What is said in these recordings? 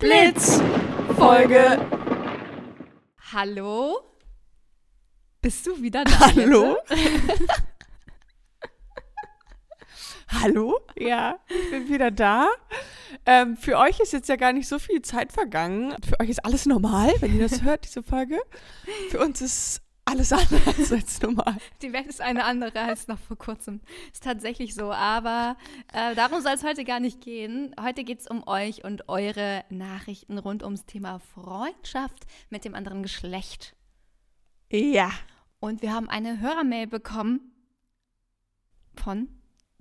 Blitz Folge. Hallo? Bist du wieder da? Hallo? Hallo? Ja, ich bin wieder da. Ähm, für euch ist jetzt ja gar nicht so viel Zeit vergangen. Für euch ist alles normal, wenn ihr das hört, diese Folge. Für uns ist alles anders als normal. Die Welt ist eine andere als noch vor kurzem. Ist tatsächlich so, aber äh, darum soll es heute gar nicht gehen. Heute geht es um euch und eure Nachrichten rund ums Thema Freundschaft mit dem anderen Geschlecht. Ja. Und wir haben eine Hörermail bekommen von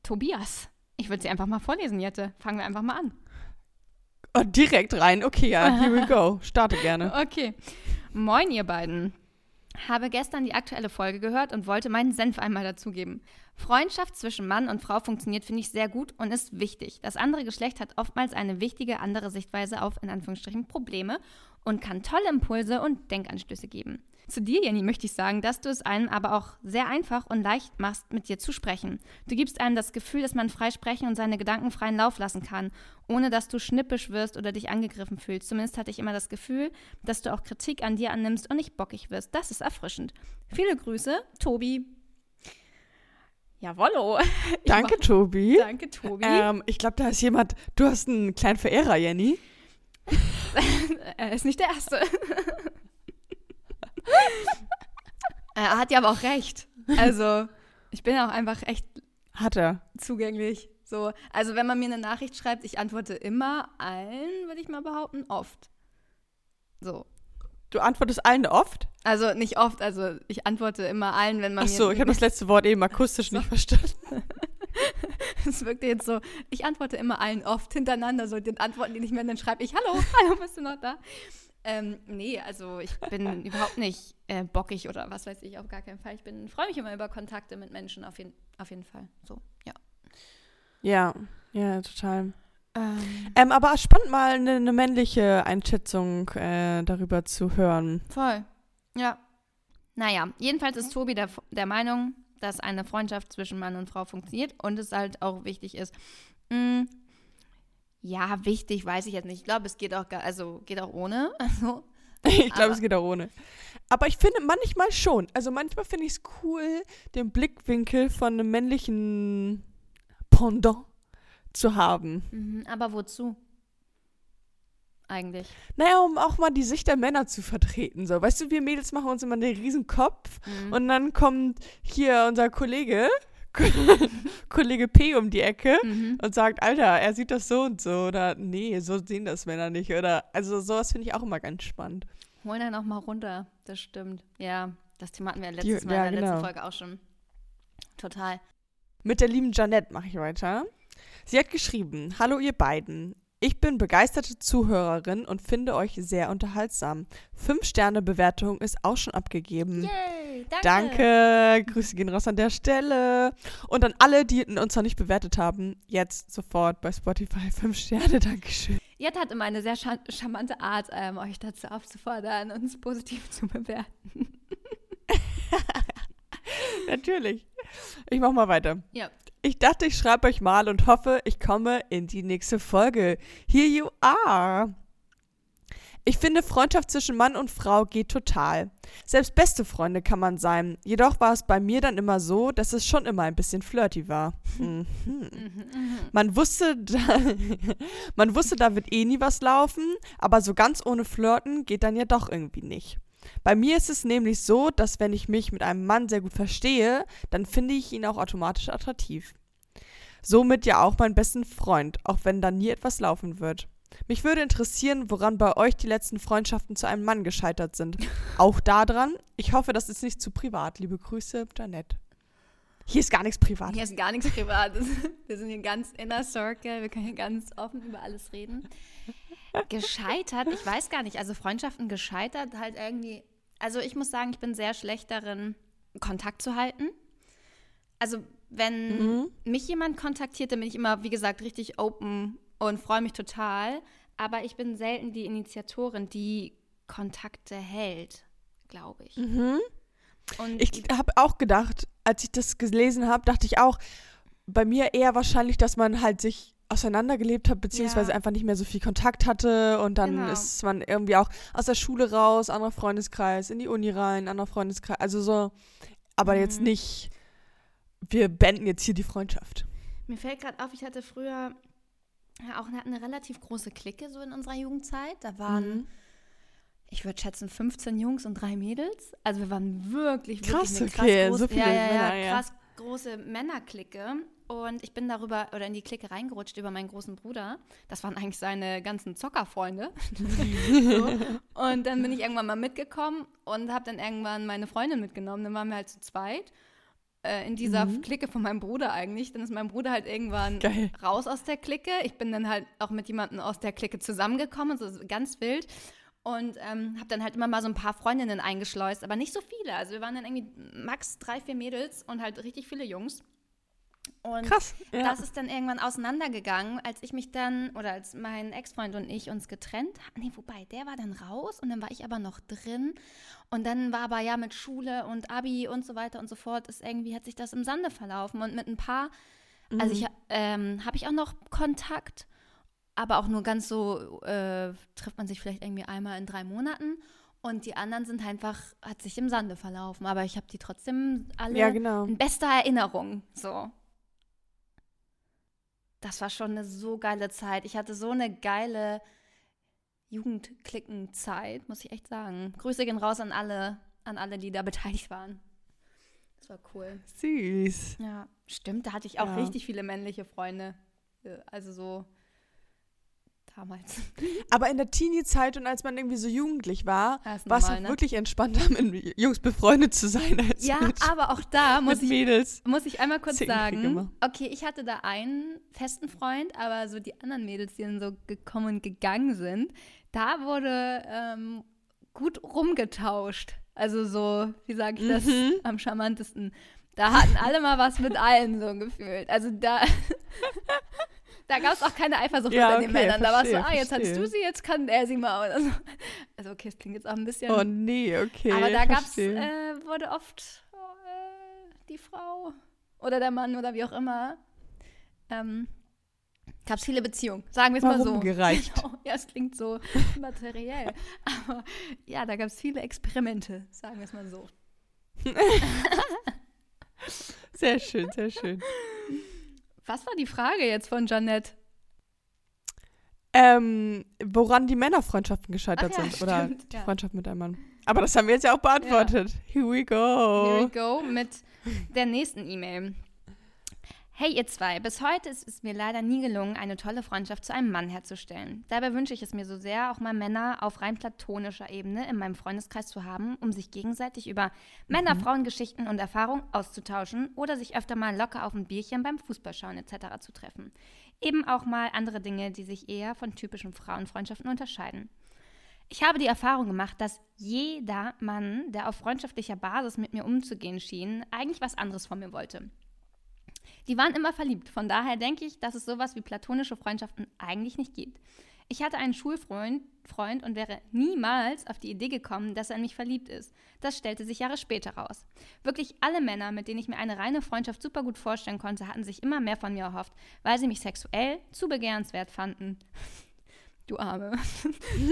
Tobias. Ich würde sie einfach mal vorlesen, Jette. Fangen wir einfach mal an. Oh, direkt rein. Okay, ja, here we go. Starte gerne. Okay. Moin, ihr beiden. Habe gestern die aktuelle Folge gehört und wollte meinen Senf einmal dazugeben. Freundschaft zwischen Mann und Frau funktioniert, finde ich, sehr gut und ist wichtig. Das andere Geschlecht hat oftmals eine wichtige andere Sichtweise auf, in Anführungsstrichen, Probleme und kann tolle Impulse und Denkanstöße geben. Zu dir, Jenny, möchte ich sagen, dass du es einem aber auch sehr einfach und leicht machst, mit dir zu sprechen. Du gibst einem das Gefühl, dass man frei sprechen und seine Gedanken freien Lauf lassen kann, ohne dass du schnippisch wirst oder dich angegriffen fühlst. Zumindest hatte ich immer das Gefühl, dass du auch Kritik an dir annimmst und nicht bockig wirst. Das ist erfrischend. Viele Grüße, Tobi. Jawollo. Danke, mach- Tobi. Danke, Tobi. Ähm, ich glaube, da ist jemand. Du hast einen kleinen Verehrer, Jenny. Er ist nicht der Erste. er hat ja aber auch recht. Also, ich bin auch einfach echt Hat er. zugänglich. So, also wenn man mir eine Nachricht schreibt, ich antworte immer allen, würde ich mal behaupten, oft. So. Du antwortest allen oft? Also nicht oft, also ich antworte immer allen, wenn man Ach so, ich habe das letzte Wort eben akustisch nicht verstanden. Es wirkte jetzt so, ich antworte immer allen oft hintereinander, so den Antworten, die nicht mehr, dann schreibe ich, hallo, hallo, bist du noch da? Ähm, nee, also ich bin überhaupt nicht äh, bockig oder was weiß ich, auf gar keinen Fall. Ich bin, freue mich immer über Kontakte mit Menschen, auf jeden, auf jeden Fall. So, ja. Ja, ja, total. Ähm, Ähm, aber spannend mal eine, eine männliche Einschätzung äh, darüber zu hören. voll. Ja. Naja, jedenfalls ist Tobi der, der Meinung, dass eine Freundschaft zwischen Mann und Frau funktioniert und es halt auch wichtig ist. Mm, ja, wichtig, weiß ich jetzt nicht. Ich glaube, es geht auch, also geht auch ohne. Also, Ich glaube, es geht auch ohne. Aber ich finde manchmal schon. Also manchmal finde ich es cool, den Blickwinkel von einem männlichen Pendant zu haben. mhm, aber wozu? Eigentlich. Naja, um auch mal die Sicht der Männer zu vertreten. So, weißt du, wir Mädels machen uns immer einen riesen Kopf Mhm. und dann kommt hier unser Kollege, Kollege P um die Ecke Mhm. und sagt, Alter, er sieht das so und so oder nee, so sehen das Männer nicht oder also sowas finde ich auch immer ganz spannend. Holen dann auch mal runter, das stimmt. Ja, das Thema hatten wir Die- letztes Mal ja, in der letzten genau. Folge auch schon. Total. Mit der lieben Janette mache ich weiter. Sie hat geschrieben: Hallo, ihr beiden. Ich bin begeisterte Zuhörerin und finde euch sehr unterhaltsam. Fünf Sterne Bewertung ist auch schon abgegeben. Yay, danke. Danke. Grüße gehen raus an der Stelle. Und an alle, die uns noch nicht bewertet haben, jetzt sofort bei Spotify fünf Sterne. Dankeschön. Jette hat immer eine sehr charmante Art, ähm, euch dazu aufzufordern, uns positiv zu bewerten. Natürlich. Ich mach mal weiter. Ja. Ich dachte, ich schreibe euch mal und hoffe, ich komme in die nächste Folge. Here you are. Ich finde, Freundschaft zwischen Mann und Frau geht total. Selbst beste Freunde kann man sein. Jedoch war es bei mir dann immer so, dass es schon immer ein bisschen flirty war. Mhm. Man wusste, da, man wusste, da wird eh nie was laufen, aber so ganz ohne Flirten geht dann ja doch irgendwie nicht. Bei mir ist es nämlich so, dass wenn ich mich mit einem Mann sehr gut verstehe, dann finde ich ihn auch automatisch attraktiv. Somit ja auch meinen besten Freund, auch wenn da nie etwas laufen wird. Mich würde interessieren, woran bei euch die letzten Freundschaften zu einem Mann gescheitert sind. Auch daran. Ich hoffe, das ist nicht zu privat. Liebe Grüße, Janette. Hier ist gar nichts privat. Hier ist gar nichts Privates. Wir sind hier ganz inner Circle. Wir können hier ganz offen über alles reden. Gescheitert, ich weiß gar nicht. Also Freundschaften gescheitert halt irgendwie. Also ich muss sagen, ich bin sehr schlecht darin, Kontakt zu halten. Also wenn Mhm. mich jemand kontaktiert, dann bin ich immer, wie gesagt, richtig open und freue mich total. Aber ich bin selten die Initiatorin, die Kontakte hält, glaube ich. Mhm. Und Ich habe auch gedacht, als ich das gelesen habe, dachte ich auch, bei mir eher wahrscheinlich, dass man halt sich auseinandergelebt hat, beziehungsweise Ja. einfach nicht mehr so viel Kontakt hatte und dann Genau. ist man irgendwie auch aus der Schule raus, anderer Freundeskreis, in die Uni rein, anderer Freundeskreis, also so, aber jetzt Mhm. nicht, wir beenden jetzt hier die Freundschaft. Mir fällt gerade auf, ich hatte früher ja, auch eine, eine relativ große Clique so in unserer Jugendzeit. Da waren, Mhm. ich würde schätzen, 15 Jungs und drei Mädels. Also wir waren wirklich, Krass, wirklich eine okay, krass, so viele ja, ja, Männer, ja, ja. krass große Männerclique. Und ich bin darüber oder in die Clique reingerutscht über meinen großen Bruder. Das waren eigentlich seine ganzen Zockerfreunde. so. Und dann bin ich irgendwann mal mitgekommen und habe dann irgendwann meine Freundin mitgenommen. Dann waren wir halt zu zweit äh, in dieser Mhm. Clique von meinem Bruder eigentlich. Dann ist mein Bruder halt irgendwann Geil. raus aus der Clique. Ich bin dann halt auch mit jemandem aus der Clique zusammengekommen, so ganz wild. Und ähm, habe dann halt immer mal so ein paar Freundinnen eingeschleust, aber nicht so viele. Also wir waren dann irgendwie max drei, vier Mädels und halt richtig viele Jungs. Und Krass. Ja. das ist dann irgendwann auseinandergegangen, als ich mich dann, oder als mein Ex-Freund und ich uns getrennt haben. Nee, wobei, der war dann raus und dann war ich aber noch drin. Und dann war aber ja mit Schule und Abi und so weiter und so fort, ist irgendwie, hat sich das im Sande verlaufen. Und mit ein paar, also ich ähm, habe ich auch noch Kontakt, aber auch nur ganz so, äh, trifft man sich vielleicht irgendwie einmal in drei Monaten. Und die anderen sind einfach, hat sich im Sande verlaufen. Aber ich habe die trotzdem alle ja, genau. in bester Erinnerung. So. Das war schon eine so geile Zeit. Ich hatte so eine geile Jugendklickenzeit, muss ich echt sagen. Grüße gehen raus an alle, an alle, die da beteiligt waren. Das war cool. Süß. Ja, stimmt. Da hatte ich auch Ja. richtig viele männliche Freunde. Also so damals. Aber in der Teenie-Zeit und als man irgendwie so jugendlich war, war es ne? wirklich entspannter, mit Jungs befreundet zu sein als Ja, mit, aber auch da muss ich Mädels. Muss ich einmal kurz sagen, okay, ich hatte da einen festen Freund, aber so die anderen Mädels, die dann so gekommen und gegangen sind, da wurde ähm, gut rumgetauscht. Also so, wie sage ich das Mhm. am charmantesten? Da hatten alle mal was mit allen so gefühlt. Also da, da gab es auch keine Eifersucht Ja, unter den okay, Männern. Da war es so, verstehe, ah, jetzt hattest du verstehe. sie, jetzt kann er sie mal. Oder so. Also okay, es klingt jetzt auch ein bisschen Oh nee, okay. aber da gab's, verstehe. äh, wurde oft äh, die Frau oder der Mann oder wie auch immer, ähm, gab es viele Beziehungen. Sagen wir es Mal so. rumgereicht. Genau. Ja, es klingt so materiell. Aber ja, da gab es viele Experimente, sagen wir es mal so. Sehr schön, sehr schön. Was war die Frage jetzt von Janette? Ähm, woran die Männerfreundschaften gescheitert ja, sind. Oder stimmt, die ja. Freundschaft mit einem Mann. Aber das haben wir jetzt ja auch beantwortet. Here we Here go. we go mit der nächsten E-Mail. Hey ihr zwei, bis heute ist es mir leider nie gelungen, eine tolle Freundschaft zu einem Mann herzustellen. Dabei wünsche ich es mir so sehr, auch mal Männer auf rein platonischer Ebene in meinem Freundeskreis zu haben, um sich gegenseitig über Männer-Frauen-Geschichten und Erfahrungen auszutauschen oder sich öfter mal locker auf ein Bierchen beim Fußballschauen etc. zu treffen. Eben auch mal andere Dinge, die sich eher von typischen Frauenfreundschaften unterscheiden. Ich habe die Erfahrung gemacht, dass jeder Mann, der auf freundschaftlicher Basis mit mir umzugehen schien, eigentlich was anderes von mir wollte. Die waren immer verliebt, von daher denke ich, dass es sowas wie platonische Freundschaften eigentlich nicht gibt. Ich hatte einen Schulfreund Freund und wäre niemals auf die Idee gekommen, dass er in mich verliebt ist. Das stellte sich Jahre später raus. Wirklich alle Männer, mit denen ich mir eine reine Freundschaft super gut vorstellen konnte, hatten sich immer mehr von mir erhofft, weil sie mich sexuell zu begehrenswert fanden. Du Arme.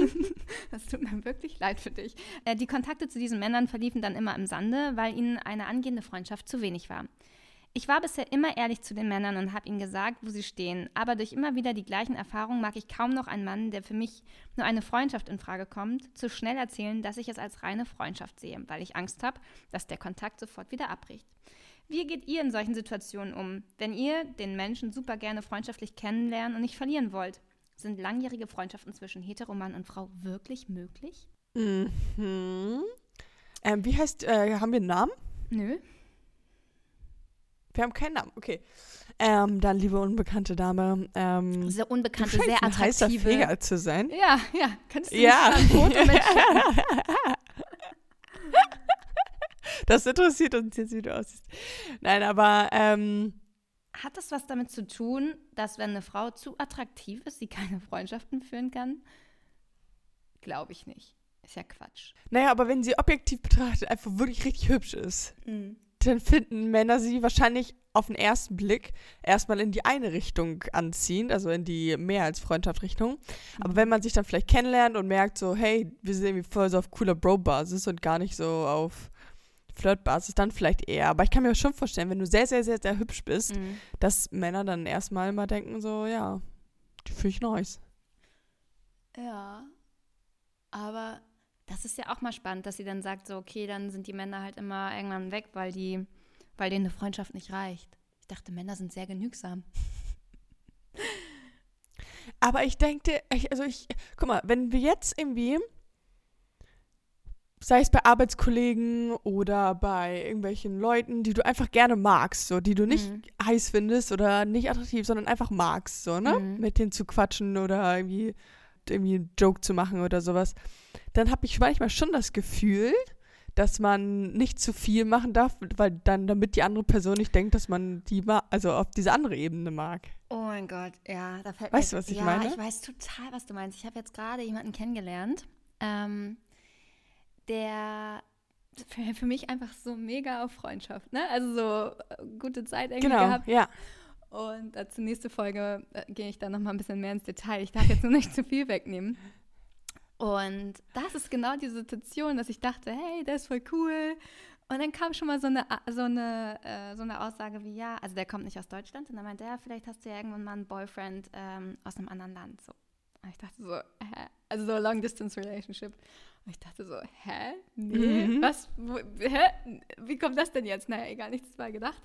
das tut mir wirklich leid für dich. Äh, die Kontakte zu diesen Männern verliefen dann immer im Sande, weil ihnen eine angehende Freundschaft zu wenig war. Ich war bisher immer ehrlich zu den Männern und habe ihnen gesagt, wo sie stehen. Aber durch immer wieder die gleichen Erfahrungen mag ich kaum noch einen Mann, der für mich nur eine Freundschaft in Frage kommt, zu schnell erzählen, dass ich es als reine Freundschaft sehe, weil ich Angst habe, dass der Kontakt sofort wieder abbricht. Wie geht ihr in solchen Situationen um, wenn ihr den Menschen super gerne freundschaftlich kennenlernen und nicht verlieren wollt? Sind langjährige Freundschaften zwischen Heteromann und Frau wirklich möglich? Mhm. Ähm, wie heißt, äh, haben wir einen Namen? Nö. Wir haben keinen Namen, okay. Ähm, dann, liebe unbekannte Dame, ähm, Sehr unbekannte, sehr ein heißer attraktive. Feger zu sein. Ja, ja. Kannst du Ja. ein Foto mitschicken? Das interessiert uns jetzt, wie du aussiehst. Nein, aber ähm, Hat das was damit zu tun, dass wenn eine Frau zu attraktiv ist, sie keine Freundschaften führen kann? Glaube ich nicht. Ist ja Quatsch. naja, aber wenn sie objektiv betrachtet einfach wirklich richtig hübsch ist, dann finden Männer sie wahrscheinlich auf den ersten Blick erstmal in die eine Richtung anziehend, also in die mehr als Freundschaft-Richtung. Aber wenn man sich dann vielleicht kennenlernt und merkt so, hey, wir sind irgendwie voll so auf cooler Bro-Basis und gar nicht so auf Flirt-Basis, dann vielleicht eher. Aber ich kann mir schon vorstellen, wenn du sehr, sehr, sehr, sehr hübsch bist, Mhm. dass Männer dann erstmal mal denken so, ja, die finde ich nice. Ja. Aber das ist ja auch mal spannend, dass sie dann sagt, so, okay, dann sind die Männer halt immer irgendwann weg, weil die, weil denen eine Freundschaft nicht reicht. Ich dachte, Männer sind sehr genügsam. Aber ich denke, ich, also ich, guck mal, wenn wir jetzt irgendwie, sei es bei Arbeitskollegen oder bei irgendwelchen Leuten, die du einfach gerne magst, so, die du nicht Mhm. heiß findest oder nicht attraktiv, sondern einfach magst, so, ne? Mhm. Mit denen zu quatschen oder irgendwie, irgendwie einen Joke zu machen oder sowas, dann habe ich manchmal schon das Gefühl, dass man nicht zu viel machen darf, weil dann, damit die andere Person nicht denkt, dass man die ma also auf diese andere Ebene mag. Oh mein Gott, ja, da fällt Weißt mir du, was ich ja, meine? ich weiß total, was du meinst. Ich habe jetzt gerade jemanden kennengelernt, ähm, der für, für mich einfach so mega auf Freundschaft, ne? Also so äh, gute Zeit irgendwie Genau, gehabt. ja. Und äh, zur nächsten Folge äh, gehe ich dann noch mal ein bisschen mehr ins Detail. Ich darf jetzt nur nicht zu viel wegnehmen. Und das ist genau die Situation, dass ich dachte, hey, der ist voll cool. Und dann kam schon mal so eine, so eine, äh, so eine Aussage wie, ja, also der kommt nicht aus Deutschland. Und dann meinte er, vielleicht hast du ja irgendwann mal einen Boyfriend ähm, aus einem anderen Land. So. Und ich dachte so, hä? Also so Long Distance Relationship. Und ich dachte so, hä? Nee, Mhm. was? Wo, hä? Wie kommt das denn jetzt? Naja, egal, nichts dabei gedacht.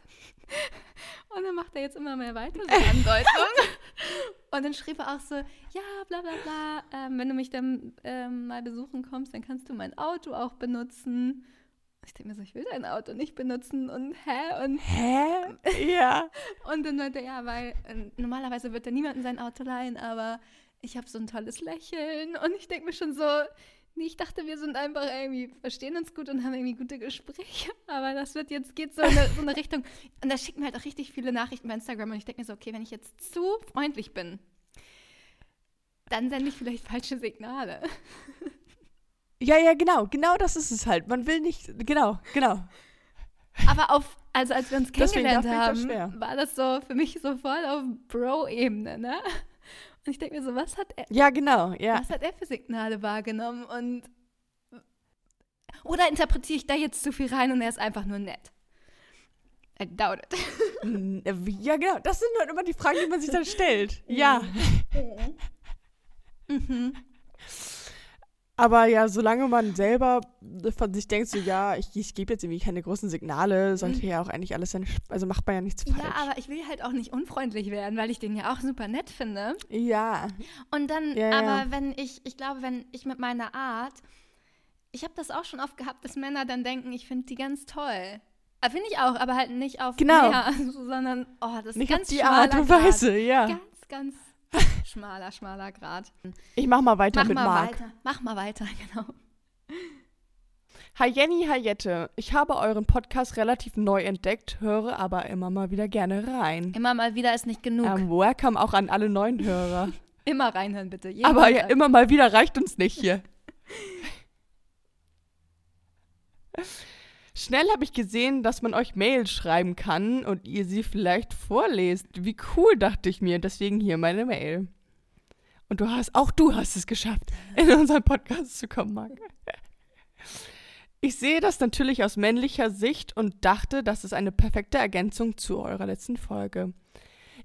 Und dann macht er jetzt immer mehr weiter, so Andeutungen. Und dann schrieb er auch so, ja, bla bla bla, ähm, wenn du mich dann ähm, mal besuchen kommst, dann kannst du mein Auto auch benutzen. Ich denke mir so, ich will dein Auto nicht benutzen und hä? Und, Hä? Ja. und dann meinte er, ja, weil äh, normalerweise wird er niemandem sein Auto leihen, aber ich habe so ein tolles Lächeln und ich denke mir schon so, ich dachte, wir sind einfach irgendwie, verstehen uns gut und haben irgendwie gute Gespräche, aber das wird jetzt, geht so in eine, so eine Richtung. Und da schicken mir halt auch richtig viele Nachrichten bei Instagram und ich denke mir so, okay, wenn ich jetzt zu freundlich bin, dann sende ich vielleicht falsche Signale. Ja, ja, genau. Genau das ist es halt. Man will nicht. Genau, genau. Aber auf, also als wir uns kennengelernt das haben, schwer. war das so für mich so voll auf Bro-Ebene, ne? Und ich denke mir so, was hat er, Ja, genau. Ja. was hat er für Signale wahrgenommen und oder interpretiere ich da jetzt zu viel rein und er ist einfach nur nett? I doubt it. Ja, genau. Das sind halt immer die Fragen, die man sich dann stellt. Ja. Mhm. Aber ja, solange man selber von sich denkt, so, ja, ich, ich gebe jetzt irgendwie keine großen Signale, sollte ja auch eigentlich alles seine. Sp- Also macht man ja nichts falsch. Mhm. Ja, aber ich will halt auch nicht unfreundlich werden, weil ich den ja auch super nett finde. Ja. Und dann, Ja, ja. aber wenn ich, ich glaube, wenn ich mit meiner Art, ich habe das auch schon oft gehabt, dass Männer dann denken, ich finde die ganz toll. Ah, Finde ich auch, aber halt nicht auf Genau. mehr, sondern, oh, das ist Nicht auf ganz die schmaler Art und. Weise, ja. Ganz, ganz schmaler, schmaler Grad. Ich mach mal weiter Mach mit mal Marc. weiter, mach mal weiter, genau. Hi Jenny, hi Jette. Ich habe euren Podcast relativ neu entdeckt, höre aber immer mal wieder gerne rein. Immer mal wieder ist nicht genug. Ähm, welcome auch an alle neuen Hörer. Immer reinhören, bitte. Jeden aber ja, immer mal wieder reicht uns nicht hier. Schnell habe ich gesehen, dass man euch Mails schreiben kann und ihr sie vielleicht vorlest. Wie cool, dachte ich mir. Deswegen hier meine Mail. Und du hast, auch du hast es geschafft, in unseren Podcast zu kommen, Marc. Ich sehe das natürlich aus männlicher Sicht und dachte, das ist eine perfekte Ergänzung zu eurer letzten Folge.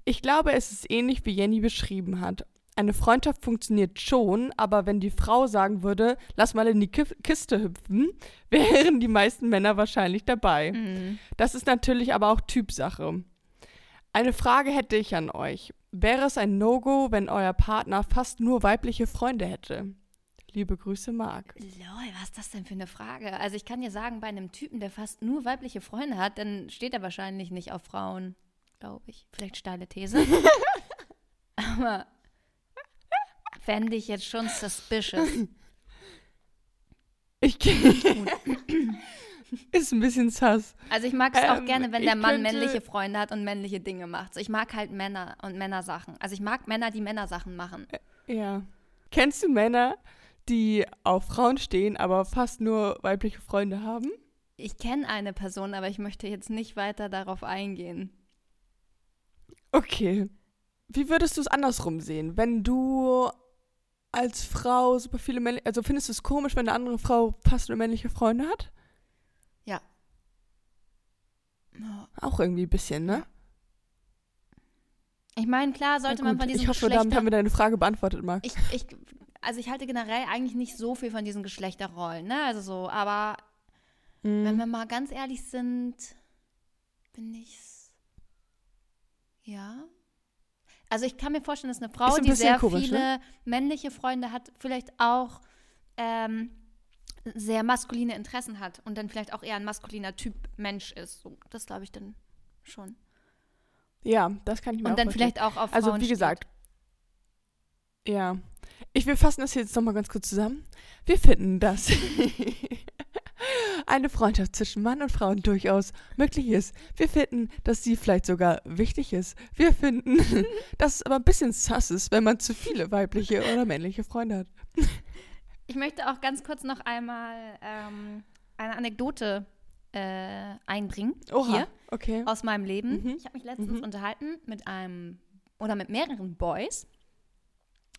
Ich glaube, es ist ähnlich wie Jenny beschrieben hat. Eine Freundschaft funktioniert schon, aber wenn die Frau sagen würde, lass mal in die Kiste hüpfen, wären die meisten Männer wahrscheinlich dabei. Mhm. Das ist natürlich aber auch Typsache. Eine Frage hätte ich an euch. Wäre es ein No-Go, wenn euer Partner fast nur weibliche Freunde hätte? Liebe Grüße, Marc. Lol, was ist das denn für eine Frage? Also ich kann dir sagen, bei einem Typen, der fast nur weibliche Freunde hat, dann steht er wahrscheinlich nicht auf Frauen, glaube ich. Vielleicht steile These. Aber fände ich jetzt schon suspicious. Ich Ist ein bisschen sass. Also ich mag es auch Ähm, gerne, wenn der Mann männliche Freunde hat und männliche Dinge macht. So, ich mag halt Männer und Männersachen. Also ich mag Männer, die Männersachen machen. Ja. Kennst du Männer, die auf Frauen stehen, aber fast nur weibliche Freunde haben? Ich kenne eine Person, aber ich möchte jetzt nicht weiter darauf eingehen. Okay. Wie würdest du es andersrum sehen, wenn du als Frau super viele männliche, also findest du es komisch, wenn eine andere Frau fast nur männliche Freunde hat? Ja. Auch irgendwie ein bisschen, ne? Ich meine, klar sollte man von diesen Ich hoffe, Geschlechter... damit haben wir deine Frage beantwortet, Marc. ich, ich, also ich halte generell eigentlich nicht so viel von diesen Geschlechterrollen, ne? Also so, aber Mhm. wenn wir mal ganz ehrlich sind, bin ich's. Ja. Also ich kann mir vorstellen, dass eine Frau, ein die sehr komisch, viele ne? männliche Freunde hat, vielleicht auch ähm, sehr maskuline Interessen hat und dann vielleicht auch eher ein maskuliner Typ Mensch ist. So, das glaube ich dann schon. Ja, das kann ich mir auch Und dann vorstellen. vielleicht auch auf Also Frauen wie steht. gesagt, ja. Ich will fassen das jetzt nochmal ganz kurz zusammen. Wir finden, dass eine Freundschaft zwischen Mann und Frau durchaus möglich ist. Wir finden, dass sie vielleicht sogar wichtig ist. Wir finden, dass es aber ein bisschen sass ist, wenn man zu viele weibliche oder männliche Freunde hat. Ich möchte auch ganz kurz noch einmal ähm, eine Anekdote äh, einbringen. Hier. okay. aus meinem Leben. Mhm. Ich habe mich letztens Mhm. unterhalten mit einem oder mit mehreren Boys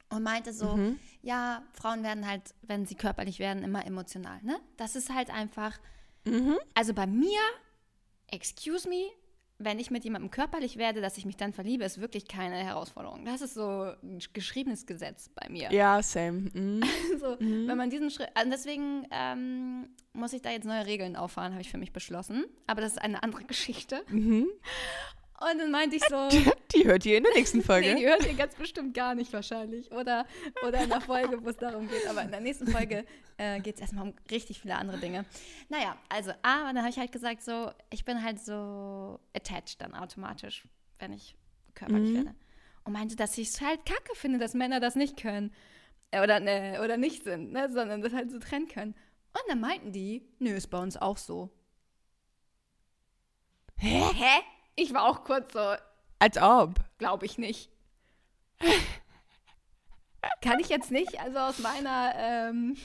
und meinte so, Mhm. ja, Frauen werden halt, wenn sie körperlich werden, immer emotional, ne? Das ist halt einfach, Mhm. also bei mir, excuse me, wenn ich mit jemandem körperlich werde, dass ich mich dann verliebe, ist wirklich keine Herausforderung. Das ist so ein geschriebenes Gesetz bei mir. Ja, same. Mhm. So, Wenn man diesen Schritt, also deswegen ähm, muss ich da jetzt neue Regeln auffahren, habe ich für mich beschlossen. Aber das ist eine andere Geschichte. Mhm. Und dann meinte ich so, Die hört ihr in der nächsten Folge. nee, die hört ihr ganz bestimmt gar nicht wahrscheinlich. Oder, oder in der Folge, wo es darum geht. Aber in der nächsten Folge äh, geht es erstmal um richtig viele andere Dinge. Naja, also A, und dann habe ich halt gesagt, so, ich bin halt so attached dann automatisch, wenn ich körperlich Mhm. werde. Und meinte, dass ich es halt kacke finde, dass Männer das nicht können. Äh, Oder, ne, oder nicht sind, ne, sondern das halt so trennen können. Und dann meinten die, nö, ist bei uns auch so. Hä? Hä? Ich war auch kurz so, Als ob. Glaube ich nicht. Kann ich jetzt nicht. Also aus meiner, ähm,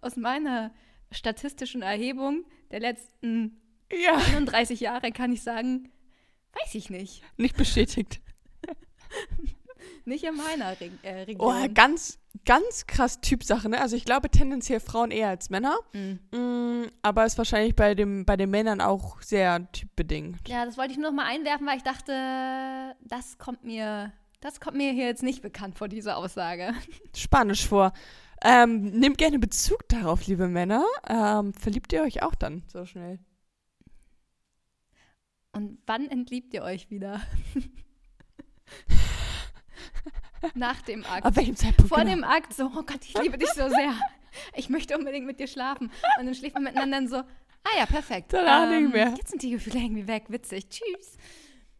aus meiner statistischen Erhebung der letzten Ja. 31 Jahre kann ich sagen, weiß ich nicht. Nicht bestätigt. Nicht in meiner Re äh, Oh, Region. ganz, ganz krass Typsache, ne? Also ich glaube tendenziell Frauen eher als Männer. Mm. Mm, aber ist wahrscheinlich bei, dem, bei den Männern auch sehr typbedingt. Ja, das wollte ich nur noch mal einwerfen, weil ich dachte, das kommt mir, das kommt mir hier jetzt nicht bekannt vor dieser Aussage. Spanisch vor. Ähm, nehmt gerne Bezug darauf, liebe Männer. Ähm, verliebt ihr euch auch dann so schnell? Und wann entliebt ihr euch wieder? Nach dem Akt. Ab welchem Zeitpunkt? vor genau? dem Akt so, oh Gott, ich liebe dich so sehr. Ich möchte unbedingt mit dir schlafen. Und dann schläft man miteinander dann so, ah ja, perfekt. Danach nicht mehr. Jetzt sind die Gefühle irgendwie weg, witzig. Tschüss.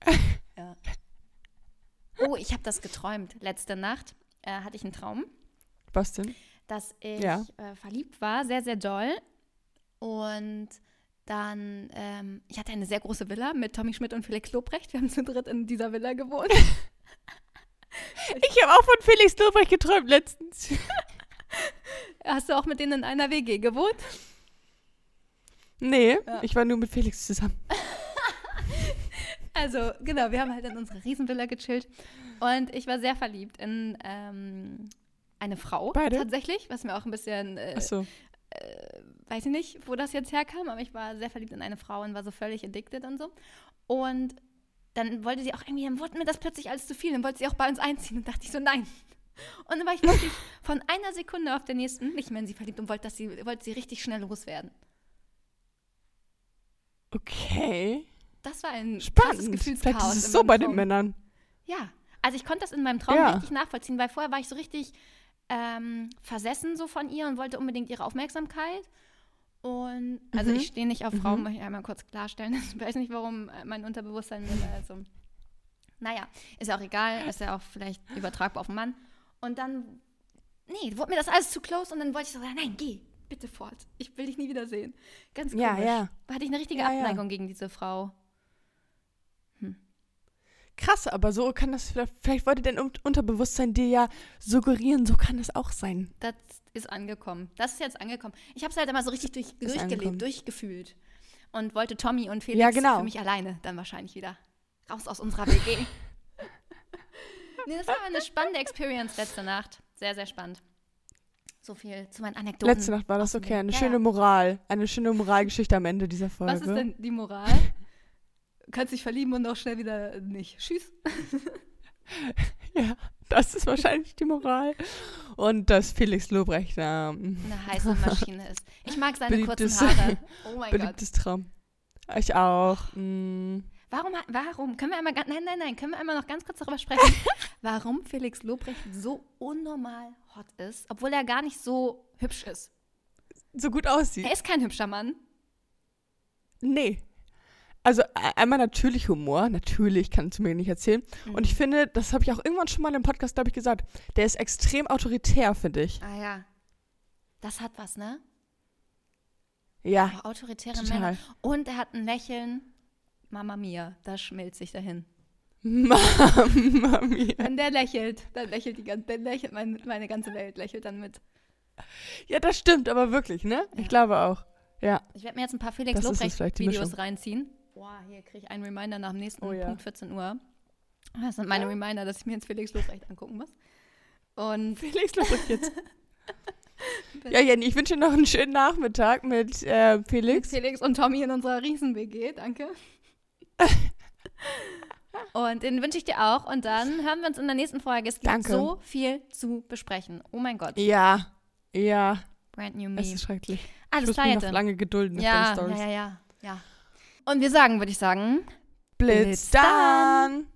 ja. Oh, ich habe das geträumt. Letzte Nacht äh, hatte ich einen Traum, Was denn? dass ich Ja. äh, verliebt war, sehr, sehr doll. Und dann, ähm, ich hatte eine sehr große Villa mit Tommy Schmidt und Felix Lobrecht. Wir haben zu dritt in dieser Villa gewohnt. Ich habe auch von Felix Lobrecht geträumt letztens. Hast du auch mit denen in einer WG gewohnt? Nee, Ja. ich war nur mit Felix zusammen. Also, genau, wir haben halt in unserer Riesenvilla gechillt. Und ich war sehr verliebt in ähm, eine Frau. Beide? Tatsächlich, was mir auch ein bisschen, äh, Achso. weiß ich nicht, wo das jetzt herkam, aber ich war sehr verliebt in eine Frau und war so völlig addicted und so. Und dann wollte sie auch irgendwie, dann wurde mir das plötzlich alles zu viel. Dann wollte sie auch bei uns einziehen und dachte ich so, nein. Und dann war ich wirklich von einer Sekunde auf der nächsten nicht mehr in sie verliebt und wollte, dass sie, wollte sie richtig schnell loswerden. Okay. Das war ein krasses Spannend. Vielleicht Gefühlschaos. ist es so bei den. Männern. Ja, also ich konnte das in meinem Traum Ja. richtig nachvollziehen, weil vorher war ich so richtig ähm, versessen so von ihr und wollte unbedingt ihre Aufmerksamkeit. Und also Mhm. ich stehe nicht auf Frauen, Mhm. möchte ich einmal kurz klarstellen. Ich weiß nicht, warum äh, mein Unterbewusstsein mir also. Naja, ist ja auch egal, ist ja auch vielleicht übertragbar auf den Mann. Und dann, nee, wurde mir das alles zu close und dann wollte ich so sagen, nein, geh, bitte fort. Ich will dich nie wiedersehen. Ganz komisch. Ja, ja. Da hatte ich eine richtige Ja, ja. Abneigung gegen diese Frau. Krass, aber so kann das, vielleicht, wollte dein Un- Unterbewusstsein dir ja suggerieren, so kann es auch sein. Das ist angekommen. Das ist jetzt angekommen. Ich habe es halt immer so richtig durch, durchgelebt, angekommen. durchgefühlt. Und wollte Tommy und Felix Ja, genau. für mich alleine dann wahrscheinlich wieder. Raus aus unserer WG. nee, das war eine spannende Experience letzte Nacht. Sehr, sehr spannend. So viel zu meinen Anekdoten. Letzte Nacht war das okay. Eine. Ja, schöne. Moral. Eine schöne Moralgeschichte am Ende dieser Folge. Was ist denn die Moral? Kannst dich verlieben und auch schnell wieder nicht. Tschüss. Ja, das ist wahrscheinlich die Moral. Und dass Felix Lobrecht ähm, Eine heiße Maschine ist. Ich mag seine kurzen Haare. Oh mein Gott. beliebtes Traum. Ich auch. Mm. Warum, warum, können wir einmal, nein, nein, nein, können wir einmal noch ganz kurz darüber sprechen, warum Felix Lobrecht so unnormal hot ist, obwohl er gar nicht so hübsch ist. So gut aussieht. Er ist kein hübscher Mann. Nee. Also e- einmal natürlich Humor, natürlich kannst du mir nicht erzählen. Mhm. Und ich finde, das habe ich auch irgendwann schon mal im Podcast, glaube ich, gesagt. Der ist extrem autoritär, finde ich. Ah ja. Das hat was, ne? Ja, Aber autoritäre total. Männer. Und er hat ein Lächeln. Mama mia, das schmilzt sich dahin. Mama mia. Wenn der lächelt, dann lächelt die ganze, dann lächelt meine, meine ganze Welt, lächelt dann mit. Ja, das stimmt, aber wirklich, ne? Ja. Ich glaube auch. Ja. Ich werde mir jetzt ein paar Felix Lobrecht-Videos reinziehen. Boah, hier kriege ich einen Reminder nach dem nächsten Oh ja. Punkt 14 Uhr. Das sind meine Reminder, dass ich mir jetzt Felix Lobrecht angucken muss. Und Felix Lobrecht jetzt. ja, Jenny, ich wünsche dir noch einen schönen Nachmittag mit äh, Felix. Felix und Tommy in unserer Riesen-WG, danke. und den wünsche ich dir auch. Und dann hören wir uns in der nächsten Folge. Es gibt Danke. so viel zu besprechen. Oh mein Gott. Ja, ja, Brand new me. ist schrecklich. Alles ich muss klar, mich noch lange gedulden Ja, ja, ja, ja, ja. Und wir sagen, würde ich sagen, Blitz Blitz dann. dann.